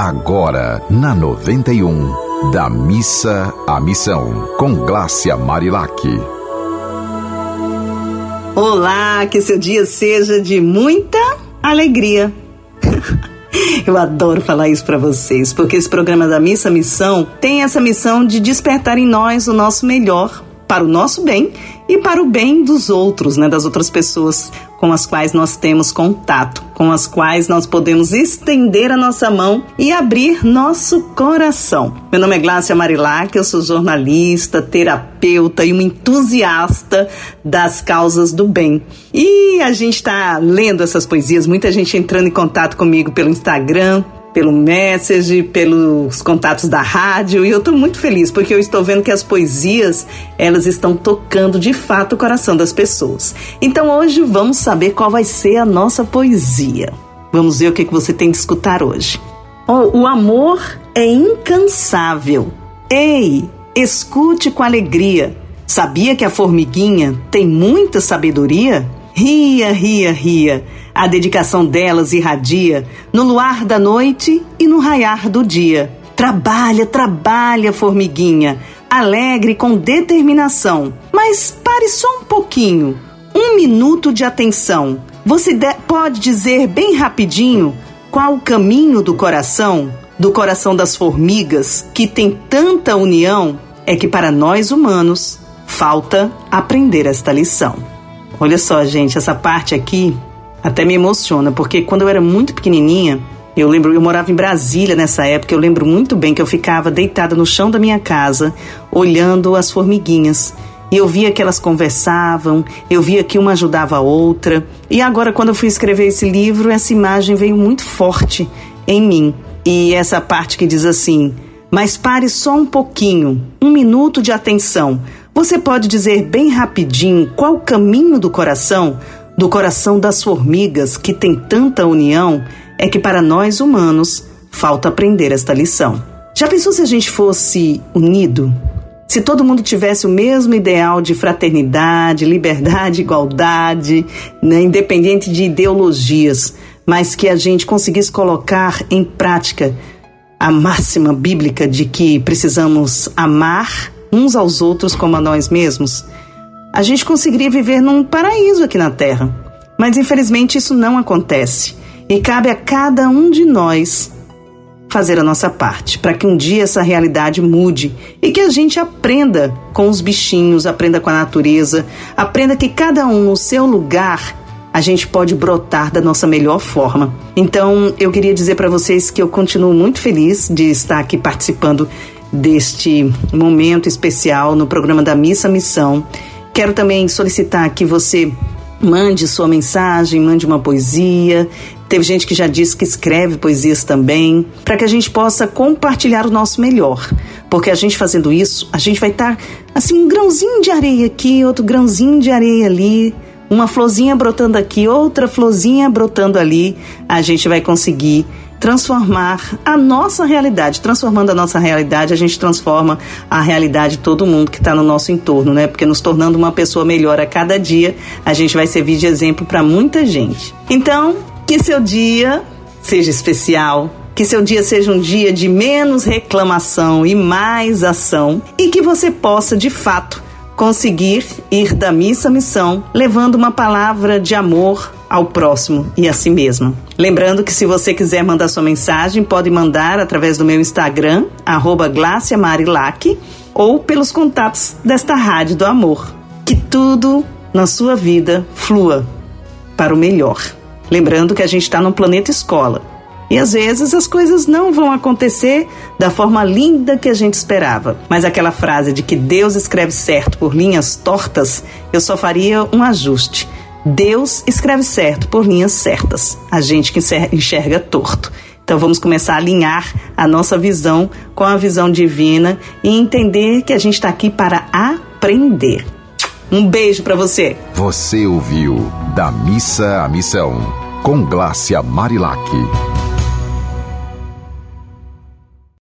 Agora, na 91, da missa à missão, com Glácia Marilac. Olá, que seu dia seja de muita alegria. Eu adoro falar isso para vocês, porque esse programa da Missa Missão tem essa missão de despertar em nós o nosso melhor para o nosso bem e para o bem dos outros, né, das outras pessoas com as quais nós temos contato, com as quais nós podemos estender a nossa mão e abrir nosso coração. Meu nome é Glácia Marilac, eu sou jornalista, terapeuta e uma entusiasta das causas do bem. E a gente está lendo essas poesias, muita gente entrando em contato comigo pelo Instagram, pelo message, pelos contatos da rádio e eu estou muito feliz porque eu estou vendo que as poesias elas estão tocando de fato o coração das pessoas. Então hoje vamos saber qual vai ser a nossa poesia. Vamos ver o que, que você tem de escutar hoje. Oh, o amor é incansável. Ei, escute com alegria. Sabia que a formiguinha tem muita sabedoria? Ria, ria, ria a dedicação delas irradia no luar da noite e no raiar do dia. Trabalha, trabalha, formiguinha, alegre com determinação. Mas pare só um pouquinho, um minuto de atenção. Você pode dizer bem rapidinho qual o caminho do coração, do coração das formigas, que tem tanta união? É que para nós humanos falta aprender esta lição. Olha só, gente, essa parte aqui até me emociona, porque quando eu era muito pequenininha, eu lembro, eu morava em Brasília nessa época, eu lembro muito bem que eu ficava deitada no chão da minha casa, olhando as formiguinhas. E eu via que elas conversavam, eu via que uma ajudava a outra. E agora, quando eu fui escrever esse livro, essa imagem veio muito forte em mim. E essa parte que diz assim: Mas pare só um pouquinho, um minuto de atenção. Você pode dizer bem rapidinho qual o caminho do coração do coração das formigas que tem tanta união é que para nós humanos falta aprender esta lição. Já pensou se a gente fosse unido? Se todo mundo tivesse o mesmo ideal de fraternidade, liberdade, igualdade, né, independente de ideologias, mas que a gente conseguisse colocar em prática a máxima bíblica de que precisamos amar uns aos outros como a nós mesmos? A gente conseguiria viver num paraíso aqui na Terra. Mas infelizmente isso não acontece. E cabe a cada um de nós fazer a nossa parte para que um dia essa realidade mude e que a gente aprenda com os bichinhos, aprenda com a natureza, aprenda que cada um no seu lugar a gente pode brotar da nossa melhor forma. Então, eu queria dizer para vocês que eu continuo muito feliz de estar aqui participando deste momento especial no programa da Missa Missão Quero também solicitar que você mande sua mensagem, mande uma poesia. Teve gente que já disse que escreve poesias também, para que a gente possa compartilhar o nosso melhor. Porque a gente fazendo isso, a gente vai estar tá, assim, um grãozinho de areia aqui, outro grãozinho de areia ali, uma florzinha brotando aqui, outra florzinha brotando ali. A gente vai conseguir transformar a nossa realidade. Transformando a nossa realidade, a gente transforma a realidade de todo mundo que está no nosso entorno, né? Porque nos tornando uma pessoa melhor a cada dia, a gente vai servir de exemplo para muita gente. Então, que seu dia seja especial, que seu dia seja um dia de menos reclamação e mais ação e que você possa, de fato, conseguir ir da missa à missão, levando uma palavra de amor ao próximo e a si mesmo. Lembrando que se você quiser mandar sua mensagem, pode mandar através do meu Instagram, arroba ou pelos contatos desta Rádio do Amor. Que tudo na sua vida flua para o melhor. Lembrando que a gente está num planeta escola. E às vezes as coisas não vão acontecer da forma linda que a gente esperava. Mas aquela frase de que Deus escreve certo por linhas tortas, eu só faria um ajuste. Deus escreve certo por linhas certas, a gente que enxerga torto. Então vamos começar a alinhar a nossa visão com a visão divina e entender que a gente está aqui para aprender. Um beijo para você. Você ouviu Da Missa à Missão, com Glácia Marilac.